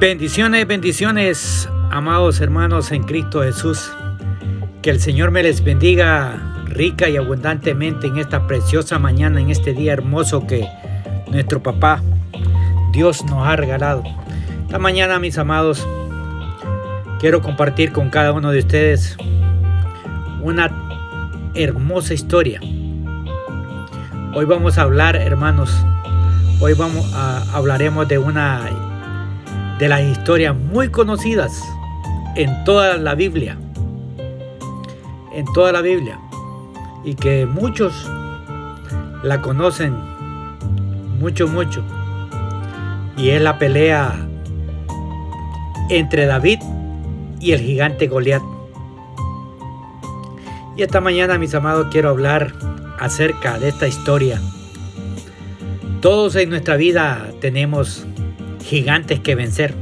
Bendiciones, bendiciones, amados hermanos en Cristo Jesús. Que el Señor me les bendiga rica y abundantemente en esta preciosa mañana, en este día hermoso que nuestro papá Dios nos ha regalado. Esta mañana, mis amados, quiero compartir con cada uno de ustedes una hermosa historia. Hoy vamos a hablar, hermanos, hoy vamos a hablaremos de una de las historias muy conocidas en toda la Biblia. En toda la Biblia. Y que muchos la conocen mucho, mucho. Y es la pelea entre David y el gigante Goliat. Y esta mañana, mis amados, quiero hablar acerca de esta historia. Todos en nuestra vida tenemos gigantes que vencer.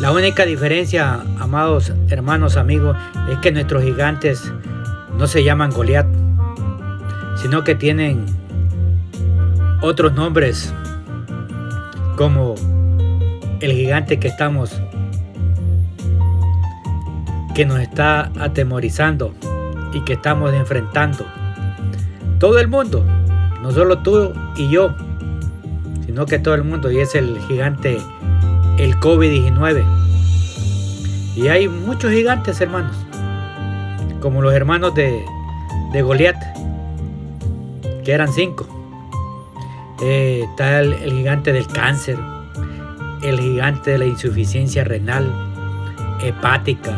La única diferencia, amados hermanos, amigos, es que nuestros gigantes no se llaman Goliat, sino que tienen otros nombres como el gigante que estamos, que nos está atemorizando y que estamos enfrentando. Todo el mundo, no solo tú y yo, sino que todo el mundo, y es el gigante, el COVID-19. Y hay muchos gigantes, hermanos, como los hermanos de, de Goliat, que eran cinco. Eh, está el, el gigante del cáncer, el gigante de la insuficiencia renal, hepática,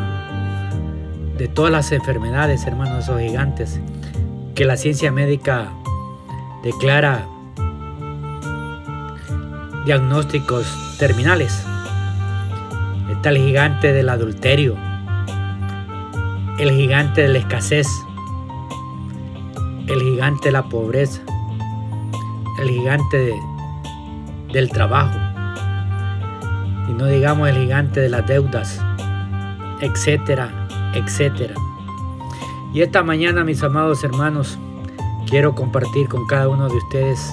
de todas las enfermedades, hermanos, esos gigantes, que la ciencia médica declara diagnósticos terminales. Está el gigante del adulterio, el gigante de la escasez, el gigante de la pobreza, el gigante del trabajo, y no digamos el gigante de las deudas, etcétera, etcétera. Y esta mañana, mis amados hermanos, quiero compartir con cada uno de ustedes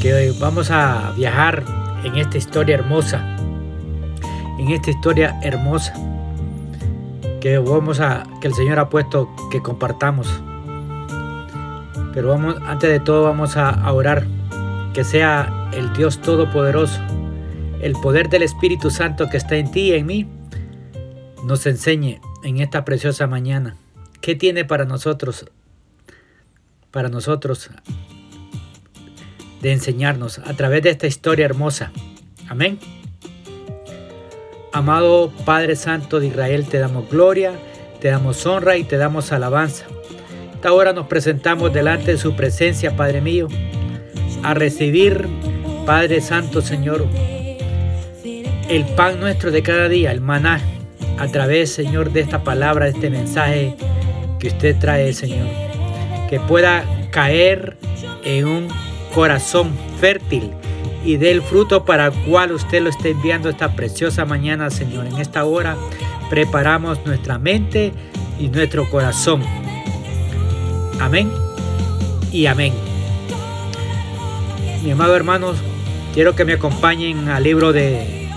que vamos a viajar en esta historia hermosa, en esta historia hermosa que vamos a que el Señor ha puesto que compartamos. Pero vamos antes de todo vamos a orar que sea el Dios todopoderoso, el poder del Espíritu Santo que está en ti y en mí nos enseñe en esta preciosa mañana qué tiene para nosotros para nosotros de enseñarnos a través de esta historia hermosa. Amén. Amado Padre Santo de Israel, te damos gloria, te damos honra y te damos alabanza. Esta hora nos presentamos delante de su presencia, Padre mío, a recibir, Padre Santo Señor, el pan nuestro de cada día, el maná, a través, Señor, de esta palabra, de este mensaje que usted trae, Señor. Que pueda caer en un corazón fértil y dé el fruto para el cual usted lo está enviando esta preciosa mañana, Señor. En esta hora preparamos nuestra mente y nuestro corazón. Amén y amén. Mi amado hermanos, quiero que me acompañen al libro de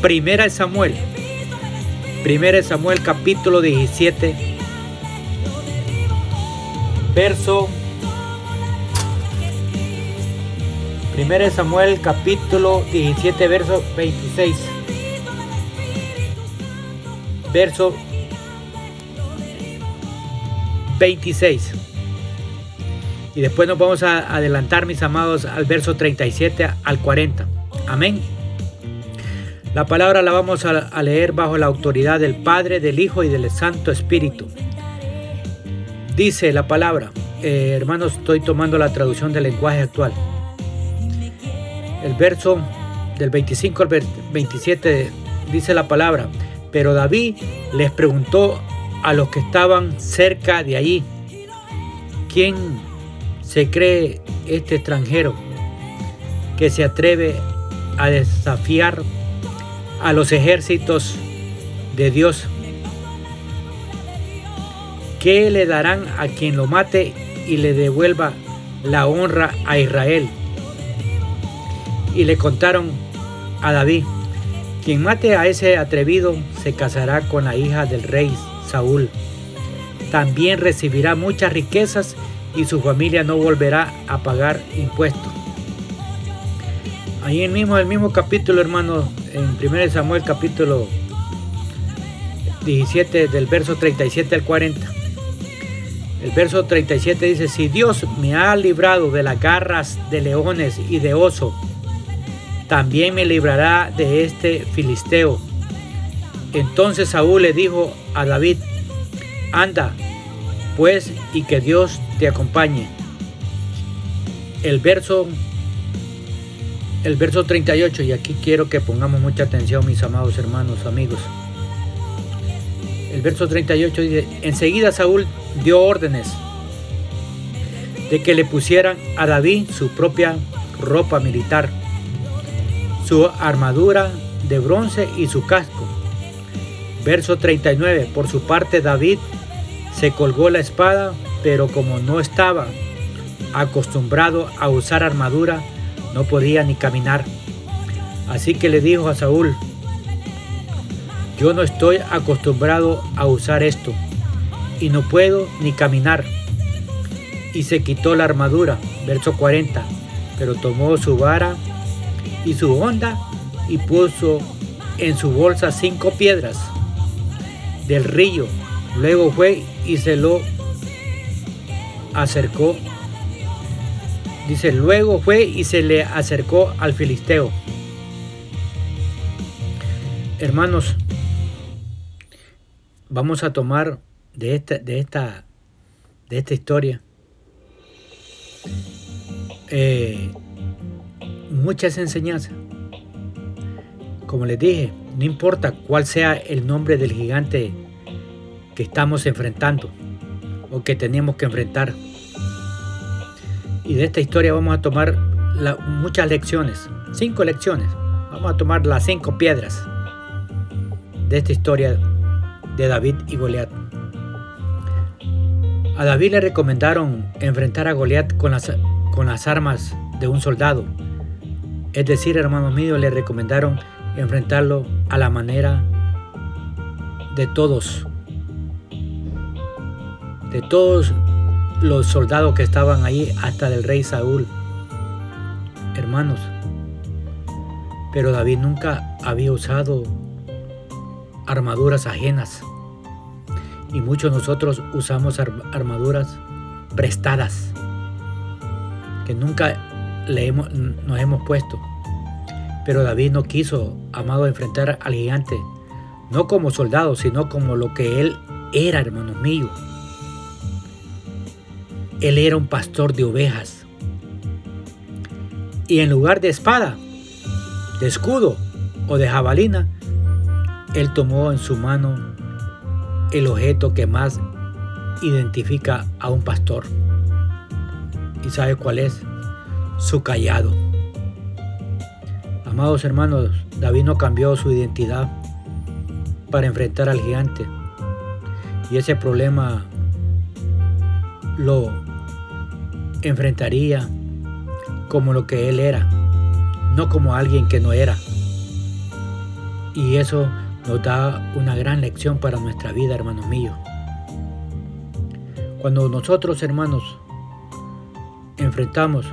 Primera de Samuel. Primera de Samuel capítulo 17, verso 1 Samuel capítulo 17, verso 26. Verso 26. Y después nos vamos a adelantar, mis amados, al verso 37 al 40. Amén. La palabra la vamos a, leer bajo la autoridad del Padre, del Hijo y del Santo Espíritu. Dice la palabra, eh, hermanos, estoy tomando la traducción del lenguaje actual el verso del 25 al 27 dice la palabra, pero David les preguntó a los que estaban cerca de allí, ¿quién se cree este extranjero que se atreve a desafiar a los ejércitos de Dios? ¿Qué le darán a quien lo mate y le devuelva la honra a Israel? Y le contaron a David, quien mate a ese atrevido se casará con la hija del rey Saúl. También recibirá muchas riquezas y su familia no volverá a pagar impuestos. Ahí en mismo, el mismo capítulo, hermano, en 1 Samuel capítulo 17 del verso 37 al 40. El verso 37 dice, si Dios me ha librado de las garras de leones y de oso, también me librará de este filisteo. Entonces Saúl le dijo a David, anda, pues, y que Dios te acompañe. El verso el verso 38 y aquí quiero que pongamos mucha atención mis amados hermanos, amigos. El verso 38 dice, enseguida Saúl dio órdenes de que le pusieran a David su propia ropa militar su armadura de bronce y su casco. Verso 39. Por su parte David se colgó la espada, pero como no estaba acostumbrado a usar armadura, no podía ni caminar. Así que le dijo a Saúl, yo no estoy acostumbrado a usar esto y no puedo ni caminar. Y se quitó la armadura, verso 40, pero tomó su vara y su honda y puso en su bolsa cinco piedras del río. Luego fue y se lo acercó. Dice, luego fue y se le acercó al filisteo. Hermanos, vamos a tomar de esta, de esta, de esta historia eh, muchas enseñanzas. Como les dije, no importa cuál sea el nombre del gigante que estamos enfrentando o que tenemos que enfrentar. Y de esta historia vamos a tomar muchas lecciones, cinco lecciones. Vamos a tomar las cinco piedras de esta historia de David y Goliat. A David le recomendaron enfrentar a Goliat con las, con las armas de un soldado, es decir, hermanos míos, le recomendaron enfrentarlo a la manera de todos, de todos los soldados que estaban ahí, hasta del rey Saúl. Hermanos, pero David nunca había usado armaduras ajenas. Y muchos nosotros usamos armaduras prestadas, que nunca nos hemos puesto. Pero David no quiso, amado, enfrentar al gigante, no como soldado, sino como lo que él era, hermanos míos. Él era un pastor de ovejas. Y en lugar de espada, de escudo o de jabalina, él tomó en su mano el objeto que más identifica a un pastor. ¿Y sabe cuál es? Su callado. Amados hermanos, David no cambió su identidad para enfrentar al gigante. Y ese problema lo enfrentaría como lo que él era, no como alguien que no era. Y eso nos da una gran lección para nuestra vida, hermanos míos. Cuando nosotros, hermanos, enfrentamos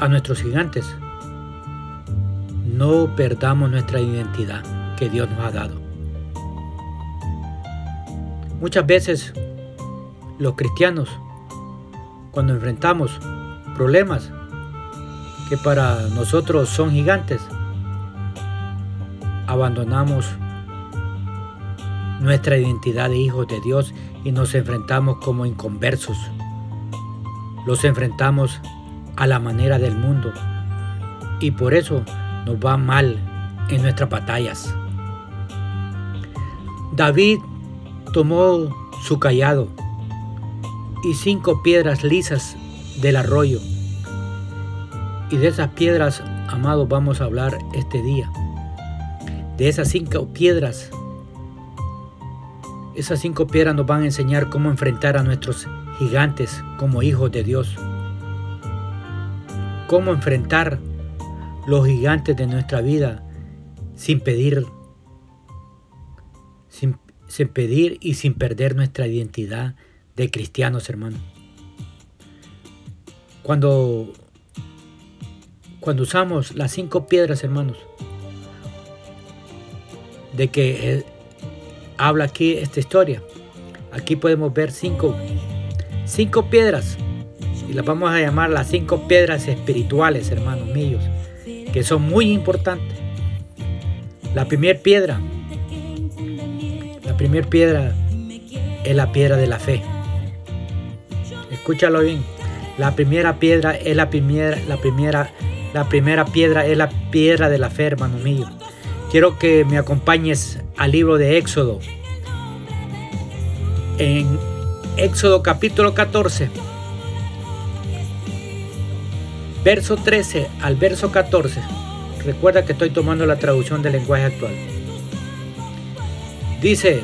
a nuestros gigantes. No perdamos nuestra identidad que Dios nos ha dado. Muchas veces los cristianos, cuando enfrentamos problemas que para nosotros son gigantes, abandonamos nuestra identidad de hijos de Dios y nos enfrentamos como inconversos. Los enfrentamos a la manera del mundo y por eso nos va mal en nuestras batallas. David tomó su callado y cinco piedras lisas del arroyo. Y de esas piedras, amados, vamos a hablar este día. De esas cinco piedras, esas cinco piedras nos van a enseñar cómo enfrentar a nuestros gigantes como hijos de Dios cómo enfrentar los gigantes de nuestra vida sin pedir, sin, pedir y sin perder nuestra identidad de cristianos, hermanos. Cuando, cuando usamos las cinco piedras, hermanos, de que eh, habla aquí esta historia, aquí podemos ver cinco, cinco piedras y las vamos a llamar las cinco piedras espirituales, hermanos míos, que son muy importantes. La primera piedra, la primera piedra es la piedra de la fe. Escúchalo bien. La primera piedra es la primera, la primera, la primera piedra es la piedra de la fe, hermano mío. Quiero que me acompañes al libro de Éxodo. En Éxodo capítulo 14 verso 13 al verso 14, recuerda que estoy tomando la traducción del lenguaje actual. Dice,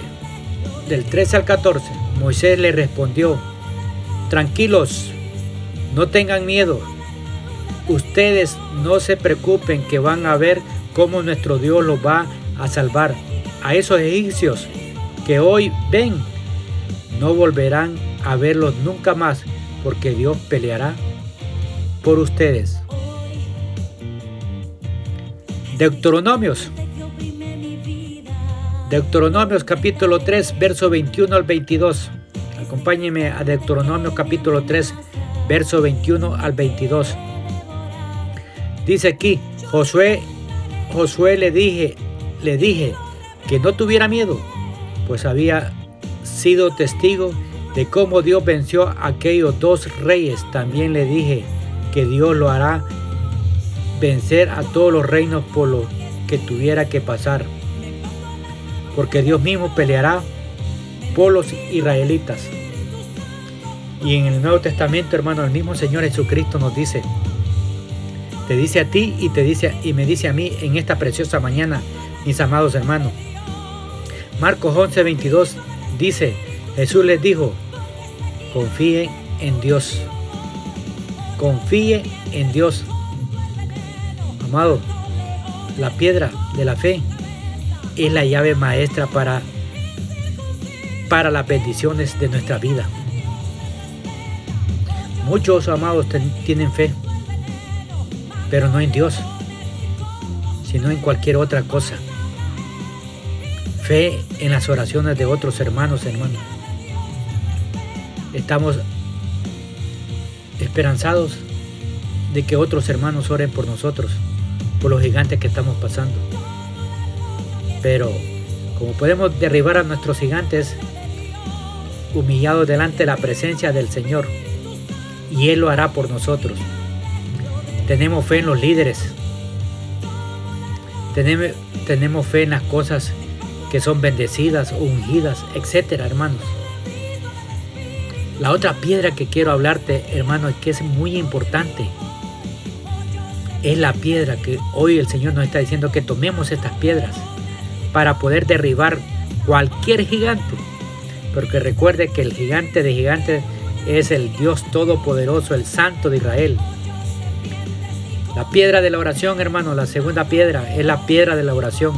del 13 al 14, Moisés le respondió, tranquilos, no tengan miedo, ustedes no se preocupen que van a ver cómo nuestro Dios los va a salvar. A esos egipcios que hoy ven, no volverán a verlos nunca más, porque Dios peleará por ustedes. Deuteronomios. Deuteronomios capítulo 3, verso 21 al 22. Acompáñenme a Deuteronomios capítulo 3, verso 21 al 22. Dice aquí, Josué, Josué le dije, le dije que no tuviera miedo, pues había sido testigo de cómo Dios venció a aquellos dos reyes. También le dije, que Dios lo hará vencer a todos los reinos por lo que tuviera que pasar. Porque Dios mismo peleará por los israelitas. Y en el Nuevo Testamento, hermano, el mismo Señor Jesucristo nos dice, te dice a ti y te dice y me dice a mí en esta preciosa mañana, mis amados hermanos. Marcos 11, 22 dice, Jesús les dijo, confíen en Dios confíe en Dios. Amado, la piedra de la fe es la llave maestra para, para las bendiciones de nuestra vida. Muchos amados tienen fe, pero no en Dios, sino en cualquier otra cosa. Fe en las oraciones de otros hermanos, hermanos. Estamos esperanzados de que otros hermanos oren por nosotros, por los gigantes que estamos pasando. Pero como podemos derribar a nuestros gigantes humillados delante de la presencia del Señor, y Él lo hará por nosotros. Tenemos fe en los líderes. Tenemos, tenemos fe en las cosas que son bendecidas, ungidas, etcétera, hermanos. La otra piedra que quiero hablarte, hermano, es que es muy importante. Es la piedra que hoy el Señor nos está diciendo que tomemos estas piedras para poder derribar cualquier gigante. Porque recuerde que el gigante de gigantes es el Dios Todopoderoso, el Santo de Israel. La piedra de la oración, hermano, la segunda piedra es la piedra de la oración.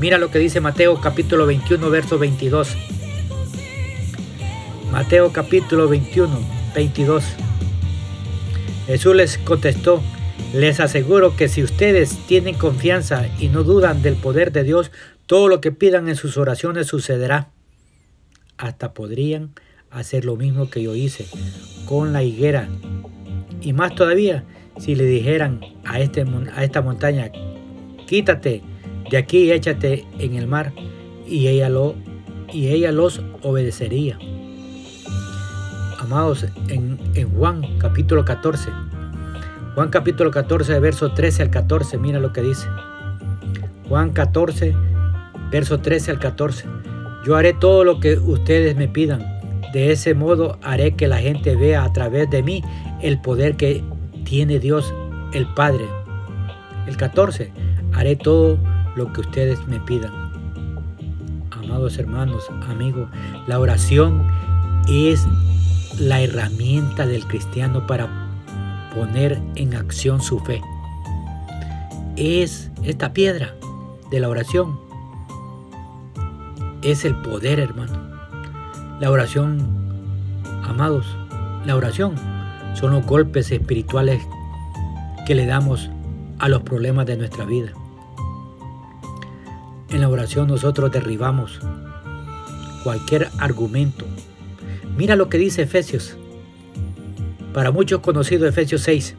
Mira lo que dice Mateo capítulo 21, verso 22. Mateo capítulo 21, 22. Jesús les contestó, les aseguro que si ustedes tienen confianza y no dudan del poder de Dios, todo lo que pidan en sus oraciones sucederá. Hasta podrían hacer lo mismo que yo hice con la higuera. Y más todavía, si le dijeran a, este, esta montaña, quítate de aquí y échate en el mar, y ella los obedecería amados, en, Juan capítulo 14. Juan capítulo 14, verso 13 al 14, mira lo que dice. Juan 14, verso 13 al 14. Yo haré todo lo que ustedes me pidan. De ese modo haré que la gente vea a través de mí el poder que tiene Dios el Padre. El 14. Haré todo lo que ustedes me pidan. Amados hermanos, amigos, la oración es la herramienta del cristiano para poner en acción su fe. Es esta piedra, de la oración es el poder, hermano. La oración, amados, la oración son los golpes espirituales que le damos a los problemas de nuestra vida. En la oración nosotros derribamos cualquier argumento. Mira lo que dice Efesios. Para muchos conocido Efesios 6.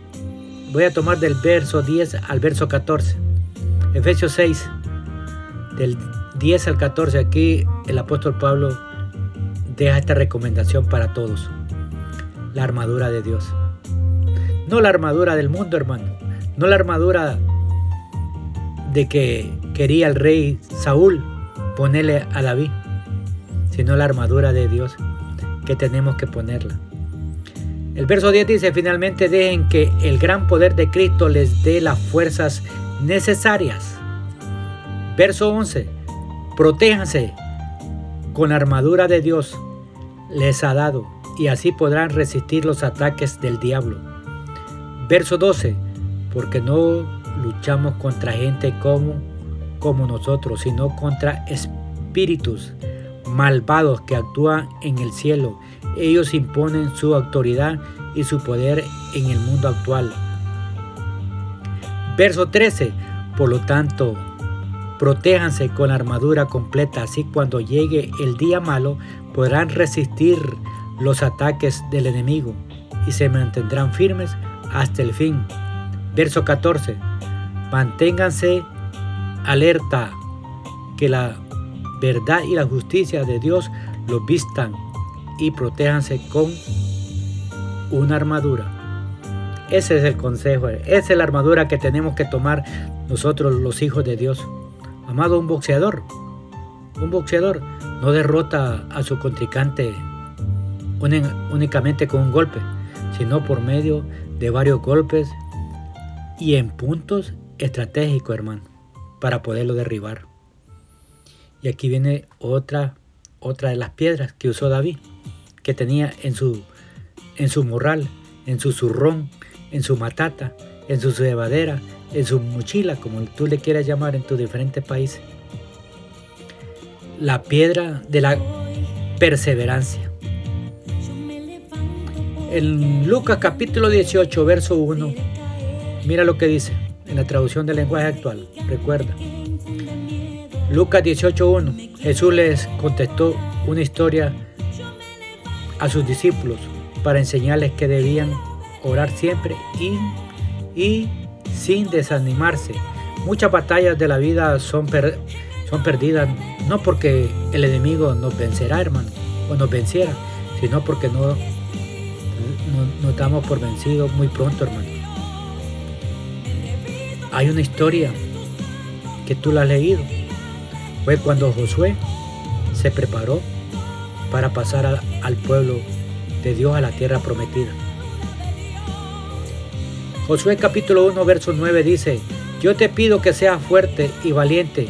Voy a tomar del verso 10 al verso 14. Efesios 6, del 10 al 14. Aquí el apóstol Pablo deja esta recomendación para todos. La armadura de Dios. No la armadura del mundo, hermano. No la armadura de que quería el rey Saúl ponerle a David, sino la armadura de Dios que tenemos que ponerla. El verso 10 dice, finalmente dejen que el gran poder de Cristo les dé las fuerzas necesarias. Verso 11, protéjanse con armadura de Dios les ha dado y así podrán resistir los ataques del diablo. Verso 12. Porque no luchamos contra gente como, como nosotros, sino contra espíritus malvados que actúan en el cielo. Ellos imponen su autoridad y su poder en el mundo actual. Verso 13. Por lo tanto, protéjanse con la armadura completa, así cuando llegue el día malo podrán resistir los ataques del enemigo y se mantendrán firmes hasta el fin. Verso 14. Manténganse alerta que la verdad y la justicia de Dios los vistan y protéjanse con una armadura. Ese es el consejo, esa es la armadura que tenemos que tomar nosotros los hijos de Dios. Amado, un boxeador, un boxeador no derrota a su contrincante únicamente con un golpe, sino por medio de varios golpes y en puntos estratégicos, hermano, para poderlo derribar. Y aquí viene otra, otra de las piedras que usó David, que tenía en su, en su morral, en su zurrón, en su matata, en su cebadera, en su mochila, como tú le quieras llamar en tus diferentes países. La piedra de la perseverancia. En Lucas capítulo 18, verso 1, mira lo que dice en la traducción del lenguaje actual. Recuerda. Lucas 18.1. Jesús les contestó una historia a sus discípulos para enseñarles que debían orar siempre y, y sin desanimarse. Muchas batallas de la vida son, son perdidas no porque el enemigo nos vencerá, hermano, o nos venciera, sino porque no, nos damos por vencidos muy pronto, hermano. Hay una historia que tú la has leído. Fue cuando Josué se preparó para pasar al pueblo de Dios a la tierra prometida. Josué capítulo 1, verso 9 dice, yo te pido que seas fuerte y valiente,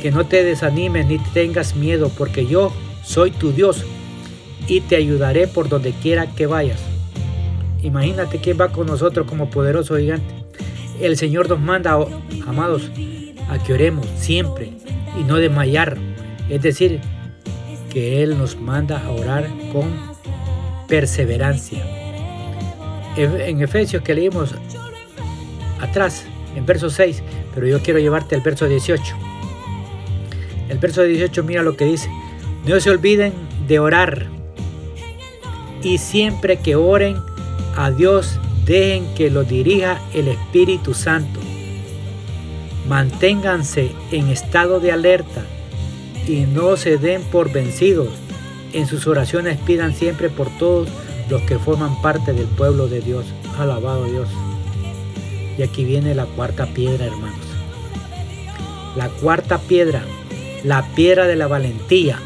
que no te desanimes ni tengas miedo, porque yo soy tu Dios y te ayudaré por donde quiera que vayas. Imagínate quién va con nosotros como poderoso gigante. El Señor nos manda, amados, a que oremos siempre y no desmayar. Es decir, que Él nos manda a orar con perseverancia. En Efesios que leímos atrás, en verso 6, pero yo quiero llevarte al verso 18. El verso 18 mira lo que dice. No se olviden de orar. Y siempre que oren a Dios, dejen que lo dirija el Espíritu Santo. Manténganse en estado de alerta y no se den por vencidos. En sus oraciones pidan siempre por todos los que forman parte del pueblo de Dios. Alabado Dios. Y aquí viene la cuarta piedra, hermanos. La cuarta piedra, la piedra de la valentía.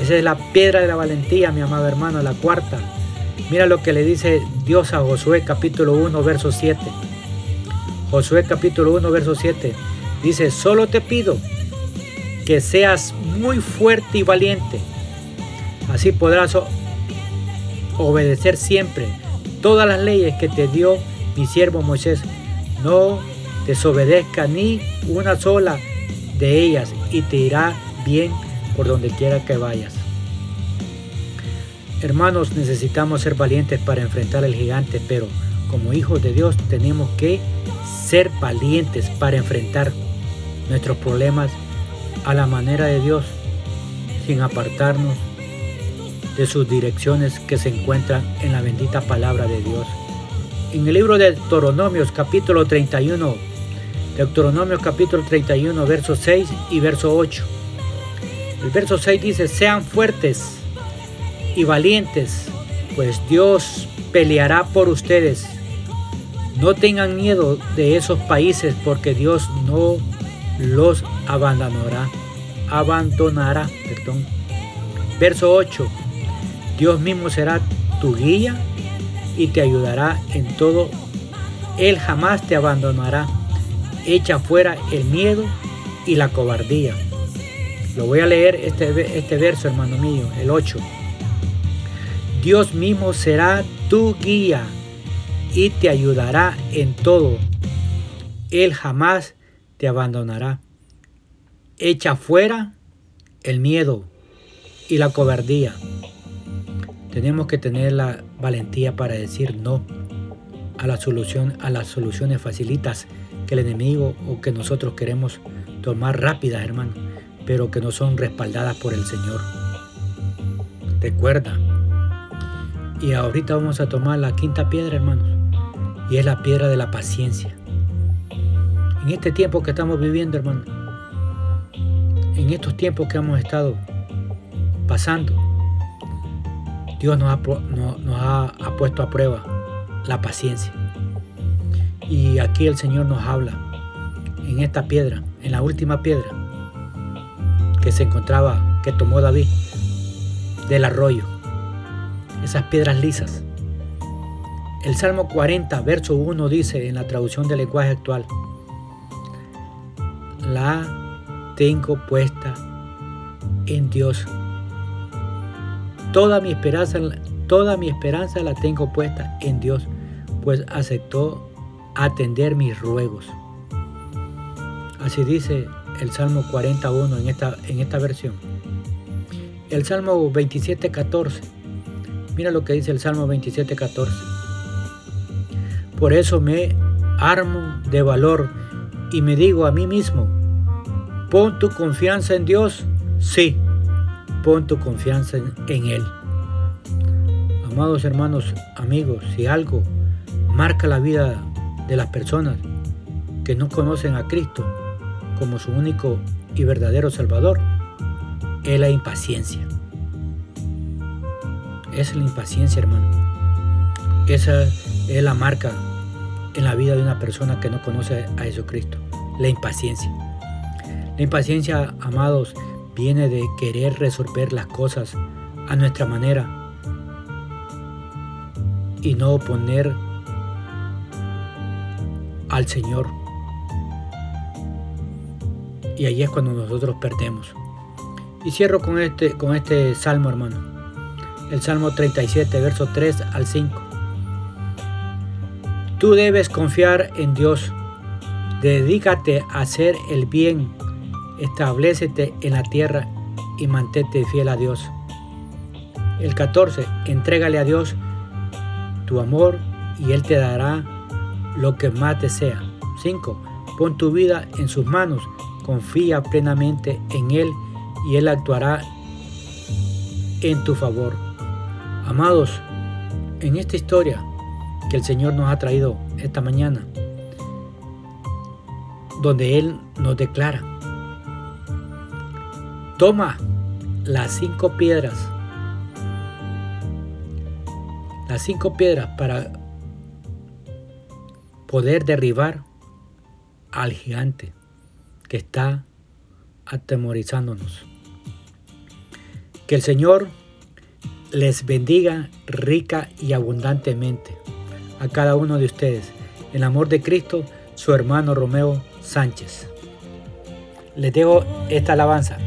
Esa es la piedra de la valentía, mi amado hermano, la cuarta. Mira lo que le dice Dios a Josué capítulo 1, verso 7. Josué capítulo 1, verso 7. Dice, solo te pido que seas muy fuerte y valiente. Así podrás obedecer siempre todas las leyes que te dio mi siervo Moisés, no desobedezca ni una sola de ellas y te irá bien por donde quiera que vayas. Hermanos, necesitamos ser valientes para enfrentar al gigante, pero como hijos de Dios tenemos que ser valientes para enfrentar nuestros problemas a la manera de Dios, sin apartarnos de sus direcciones que se encuentran en la bendita palabra de Dios. En el libro de Deuteronomios capítulo 31, Deuteronomios capítulo 31, verso 6 y verso 8. El verso 6 dice, sean fuertes y valientes, pues Dios peleará por ustedes. No tengan miedo de esos países porque Dios no los abandonará. Abandonará, perdón. Verso 8. Dios mismo será tu guía y te ayudará en todo. Él jamás te abandonará. Echa fuera el miedo y la cobardía. Lo voy a leer este, este verso, hermano mío, el 8. Dios mismo será tu guía y te ayudará en todo. Él jamás te abandonará. Echa fuera el miedo y la cobardía. Tenemos que tener la valentía para decir no a la solución, a las soluciones facilitas que el enemigo o que nosotros queremos tomar rápidas, hermano, pero que no son respaldadas por el Señor. Recuerda, y ahorita vamos a tomar la quinta piedra, hermanos. Y es la piedra de la paciencia. En este tiempo que estamos viviendo, hermanos. En estos tiempos que hemos estado pasando. Dios nos ha puesto a prueba la paciencia. Y aquí el Señor nos habla en esta piedra, en la última piedra que se encontraba, que tomó David del arroyo esas piedras lisas. El Salmo 40, verso 1 dice en la traducción del lenguaje actual, la tengo puesta en Dios. Toda mi esperanza, toda mi esperanza la tengo puesta en Dios, pues aceptó atender mis ruegos. Así dice el Salmo 41 en esta, en esta versión. El Salmo 27, 14 Mira lo que dice el Salmo 27, 14. Por eso me armo de valor y me digo a mí mismo, pon tu confianza en Dios. Sí, pon tu confianza en, Él. Amados hermanos, amigos, si algo marca la vida de las personas que no conocen a Cristo como su único y verdadero Salvador, es la impaciencia. Es la impaciencia, hermano. Esa es la marca en la vida de una persona que no conoce a Jesucristo. La impaciencia. La impaciencia, amados, viene de querer resolver las cosas a nuestra manera y no poner al Señor. Y ahí es cuando nosotros perdemos. Y cierro con este, con este salmo, hermano el Salmo 37, verso 3 al 5. Tú debes confiar en Dios. Dedícate a hacer el bien. Establecete en la tierra y mantente fiel a Dios. El 14. Entrégale a Dios tu amor y Él te dará lo que más desea. 5. Pon tu vida en sus manos. Confía plenamente en Él y Él actuará en tu favor. Amados, en esta historia que el Señor nos ha traído esta mañana, donde Él nos declara, toma las cinco piedras, las cinco piedras para poder derribar al gigante que está atemorizándonos. Que el Señor les bendiga rica y abundantemente a cada uno de ustedes. En amor de Cristo, su hermano Romeo Sánchez. Les dejo esta alabanza.